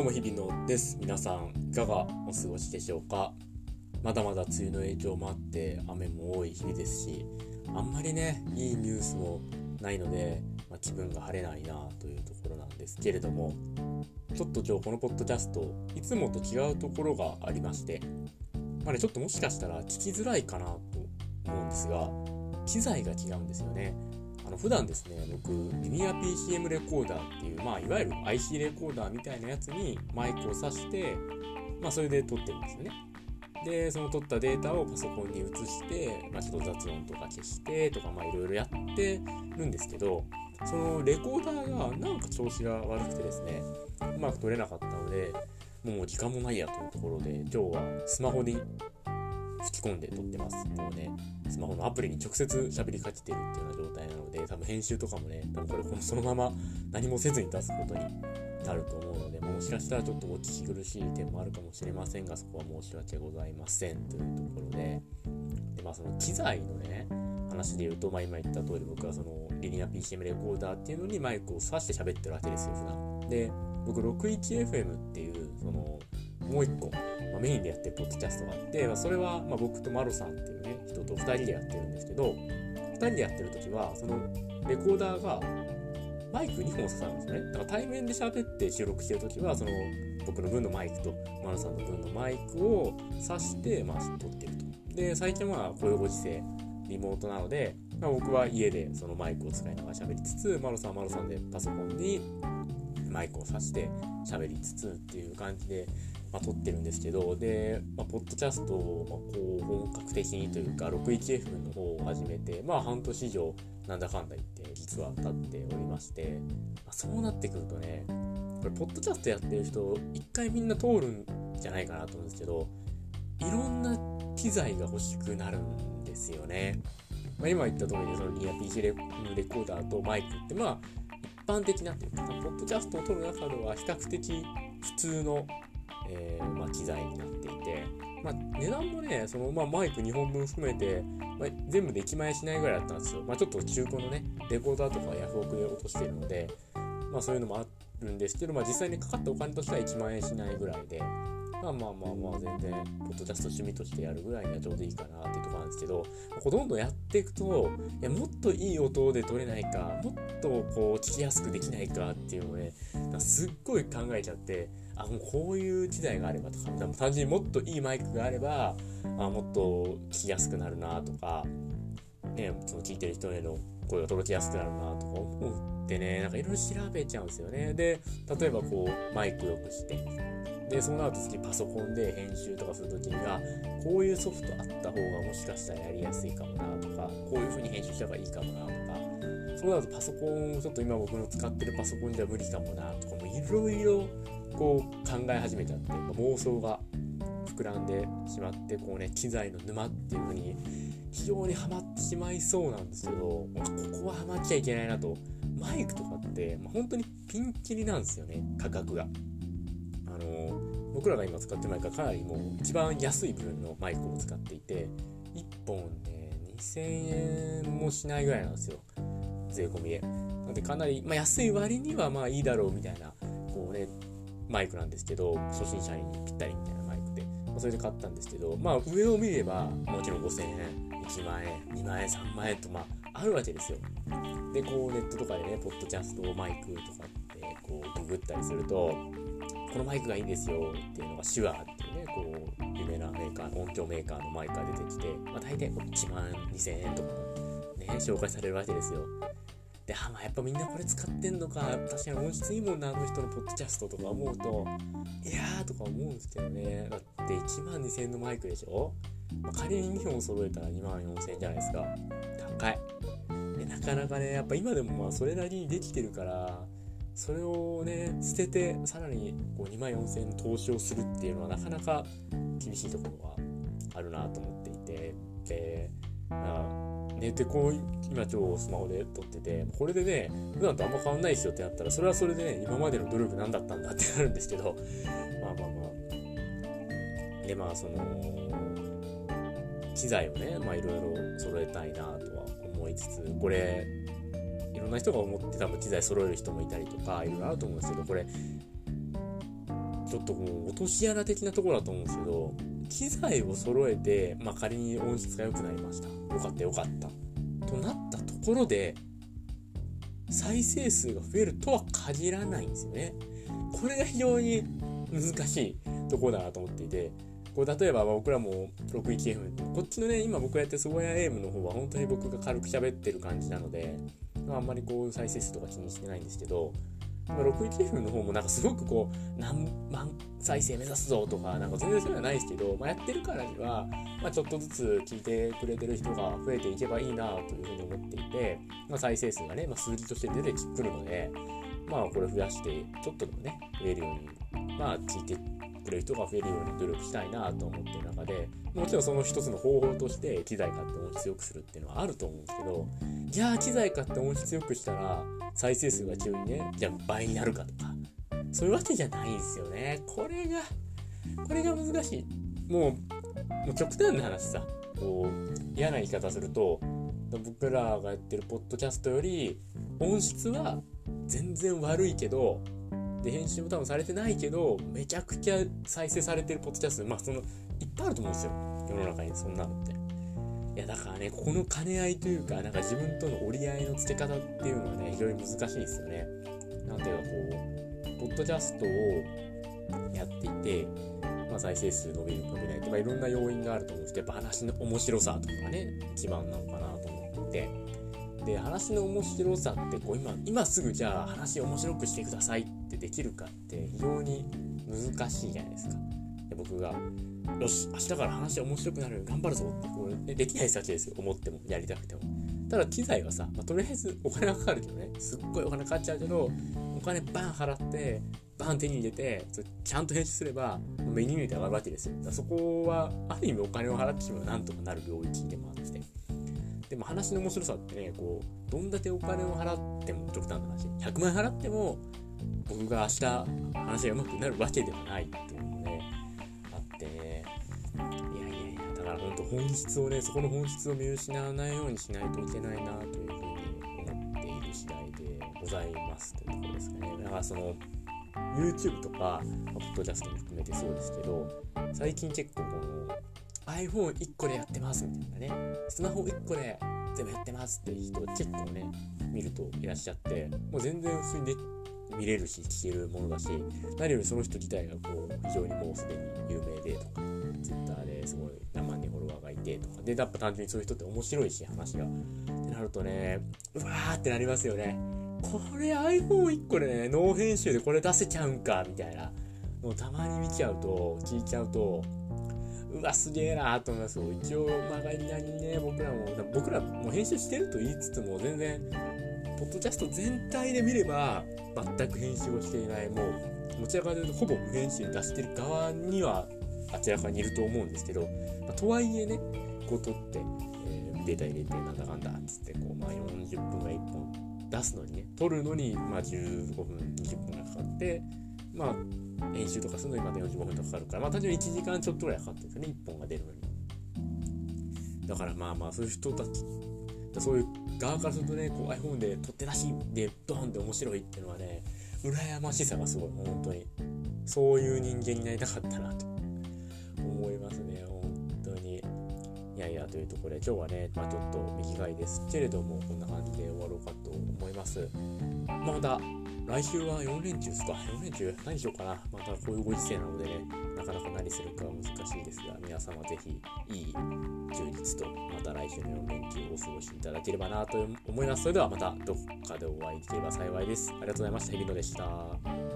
どうも日々のです。皆さんいかがお過ごしでしょうか？まだまだ梅雨の影響もあって雨も多い日々ですしあんまりねいいニュースもないので、まあ、気分が晴れないなというところなんですけれどもちょっと今日このポッドキャストいつもと違うところがありましてまあねちょっともしかしたら聞きづらいかなと思うんですが機材が違うんですよね。あの普段ですね僕リニア PCM レコーダーっていう、まあ、いわゆる IC レコーダーみたいなやつにマイクを挿して、まあ、それで撮ってるんですよね。でその撮ったデータをパソコンに移して、まあ、ちょっと雑音とか消してとかいろいろやってるんですけどそのレコーダーがなんか調子が悪くてですねうまく撮れなかったのでもう時間もないやというところで今日はスマホに吹き込んで撮ってます。もうね、スマホのアプリに直接喋りかけてるっていうような状態なので、多分編集とかもね、多分これこのそのまま何もせずに出すことになると思うので、もしかしたらちょっとお聞き苦しい点もあるかもしれませんが、そこは申し訳ございませんというところで、でまあその機材のね、話で言うと、まあ、今言った通り僕はそのリニア PCM レコーダーっていうのにマイクを挿して喋ってるわけですよ、普段。で、僕 61FM っていうそのもう一個、メインでやってるポッドキャストがあって、まあ、それはま僕とマロさんっていうね人と2人でやってるんですけど2人でやってる時はそのレコーダーがマイク2本刺さるんですね。だから対面で喋って収録してる時はその僕の分のマイクとマロさんの分のマイクを挿してまあ撮ってると。で最近はこういうご時世リモートなので、まあ、僕は家でそのマイクを使いながら喋りつつマロさんはマロさんでパソコンにマイクを挿して喋りつつっていう感じでまあ、撮ってるんですけどで、まあ、ポッドキャストを、ま、こう本格的にというか 61F の方を始めてまあ半年以上なんだかんだ言って実は経っておりまして、まあ、そうなってくるとねこれポッドキャストやってる人一回みんな通るんじゃないかなと思うんですけどいろんな機材が欲しくなるんですよね。まあ、今言った通りでそのニア PC レコーダーとマイクってまあ一般的なというかポッドキャストを撮る中では比較的普通のえー、まあ、機材になっていて、まあ、値段もねその、まあ、マイク2本分含めて、まあ、全部で1万円しないぐらいだったんですよ、まあ、ちょっと中古のねレコーダーとかヤフオクで落としてるので、まあ、そういうのもあるんですけど、まあ、実際にかかったお金としては1万円しないぐらいで。まあまあまあまあ全然、ポッドキャスト趣味としてやるぐらいにはちょうどいいかなっていうとこなんですけど、こうどんどんやっていくと、いやもっといい音で撮れないか、もっとこう聞きやすくできないかっていうのをね、すっごい考えちゃって、あもうこういう機材があればとか単純にもっといいマイクがあればあもっと聞きやすくなるなとか、ね、その聞いてる人への声が届きやすくなるなとか思ってねなんかいろいろ調べちゃうんですよね。で例えばこうマイクよくしてでその後次パソコンで編集とかする時にはこういうソフトあった方がもしかしたらやりやすいかもなとかこういう風に編集した方がいいかもなとかそうなるとパソコンちょっと今僕の使ってるパソコンでは無理かもなとかもいろいろこう考え始めちゃって、ま妄想が膨らんでしまってこうね機材の沼っていう風に非常にはまってしまいそうなんですけどここはハマっちゃいけないなとマイクとかって、まあ、本当にピンキリなんですよね価格が。あの僕らが今使ってるマイクはかなりもう一番安い部分のマイクを使っていて1本ね2000円もしないぐらいなんですよ税込みで。なのでかなり、まあ、安い割にはまあいいだろうみたいなこうねマイクなんですけど初心者にぴったりみたいなマイクで、まあ、それで買ったんですけどまあ上を見ればもちろん5000円1万円2万円3万円とまああるわけですよ。でこうネットとかでねポッドキャストマイクとかってこうググったりするとこのマイクがいいんですよっていうのが手話っていうねこう有名なメーカー音響メーカーのマイクが出てきて、まあ、大体1万2000円とかね紹介されるわけですよ。で、あ、まあ、やっぱみんなこれ使ってんのか、確かに音質いいもんな、あの人のポッドキャストとか思うと、いやーとか思うんですけどね。だって1万2000のマイクでしょ、まあ、仮に2本揃えたら2万4000じゃないですか。高い。でなかなかね、やっぱ今でもまあそれなりにできてるから、それをね、捨てて、さらにこう2万4000の投資をするっていうのはなかなか厳しいところはあるなと思っていて、で、まあね、でこう今今日スマホで撮っててこれでね普段とあんま変わんないですよってなったらそれはそれでね今までの努力何だったんだってなるんですけどまあまあまあ。でまあその機材をねまあいろいろ揃えたいなとは思いつつこれいろんな人が思って多分機材揃える人もいたりとかいろいろあると思うんですけどこれちょっともう落とし穴的なところだと思うんですけど機材を揃えて、まあ、仮に音質が良くなりました。よかったよかった。となったところで再生数が増えるとは限らないんですよね。これが非常に難しいところだなと思っていてこう例えば僕らも 61FM こっちのね今僕がやってるソゴヤエイムの方は本当に僕が軽く喋ってる感じなので、まあ、あんまりこう再生数とか気にしてないんですけど 61F の方もなんかすごくこう何万再生目指すぞとかなんか全然そういうのはないですけど、まあ、やってるからには、まあ、ちょっとずつ聞いてくれてる人が増えていけばいいなというふうに思っていて、まあ、再生数がね、まあ、数字として出てくるのでまあこれ増やしてちょっとでもね増えるようにまあ聞いてくれる人が増えるように努力したいなと思ってる中でもちろんその一つの方法として機材買って音質良くするっていうのはあると思うんですけどじゃあ機材買って音質良くしたら再生数が急にねじゃあ倍になるかとかそういうわけじゃないんですよね。これがこれが難しい。もうもう極端な話さこう嫌な言い方すると僕らがやってるポッドキャストより音質は全然悪いけどで編集も多分されてないけどめちゃくちゃ再生されてるポッドキャストまあそのいっぱいあると思うんですよ。世の中にそんなのって。いやだからねここの兼ね合いというかなんか自分との折り合いのつけ方っていうのはね非常に難しいですよねなんていうかこうポッドキャストをやっていてまあ、再生数伸びる伸びないとかいろんな要因があると思うんですけどやっぱ話の面白さとかね一番なのかなと思ってで話の面白さってこう今今すぐじゃあ話面白くしてくださいってできるかって非常に難しいじゃないですか。で僕がよし明日から話面白くなる頑張るぞってこうできない先ですよ思ってもやりたくても。ただ機材はさ、まあ、とりあえずお金がかかるけどねすっごいお金かかっちゃうけどお金バン払ってバン手に入れてちゃんと編集すれば目に見えて上がるわけですよだ。そこはある意味お金を払ってしまうなんとかなる領域でもあって。でも話の面白さってねこうどんだけお金を払っても極端な話100万円払っても僕が明日話が上手くなるわけではないっていうだから本質をねそこの本質を見失わないようにしないといけないなというふうに思っている次第でございますというところですかね。だからその YouTube とか、ポッドキャストも含めてそうですけど最近結構この iPhone1 個でやってますみたいなねスマホ1個で全部やってますっていう人結構ね見るといらっしゃってもう全然普通にで見れるし聞けるものだし何よりその人自体がこう非常にもうすでに有名でとか Twitter ですごい何万人フォロワーがいてとか。でやっぱ単純にそういう人って面白いし話が。ってなるとねうわーってなりますよね。これ iPhone1 個でねノー編集でこれ出せちゃうんかみたいな。もうたまに見ちゃうと聞いちゃうとうわすげえなと思いますよ。一応まがりなにね僕らも僕らも編集してると言いつつも全然ポッドキャスト全体で見れば全く編集をしていない。もうどちらかというとほぼ無編集に出してる側には明らかにいると思うんですけど、まあ、とはいえねこう撮って、えー、データ入れてなんだかんだっつってこう、まあ、40分が1本出すのにね撮るのに、まあ、15分20分がかかってまあ編集とかするのにまた45分とかかかるから、まあ単純に1時間ちょっとぐらいかかってるんですよね、1本が出るのに。だからまあまあ、そういう人たち、そういう側からするとね、こう iPhone で撮って出しでドーンって面白いっていうのはね、羨ましさがすごい、本当に。そういう人間になりたかったなとやいや、というところで今日はね、まあちょっと短いですけれども、こんな感じで終わろうかと思います。ま、た来週は4連中ですか ?4 連中何しようかな？またこういうご時世なのでね、なかなか何するかは難しいですが、皆様ぜひいい充実と、また来週の4連休をお過ごしいただければなと思います。それではまたどこかでお会いできれば幸いです。ありがとうございました。日比野でした。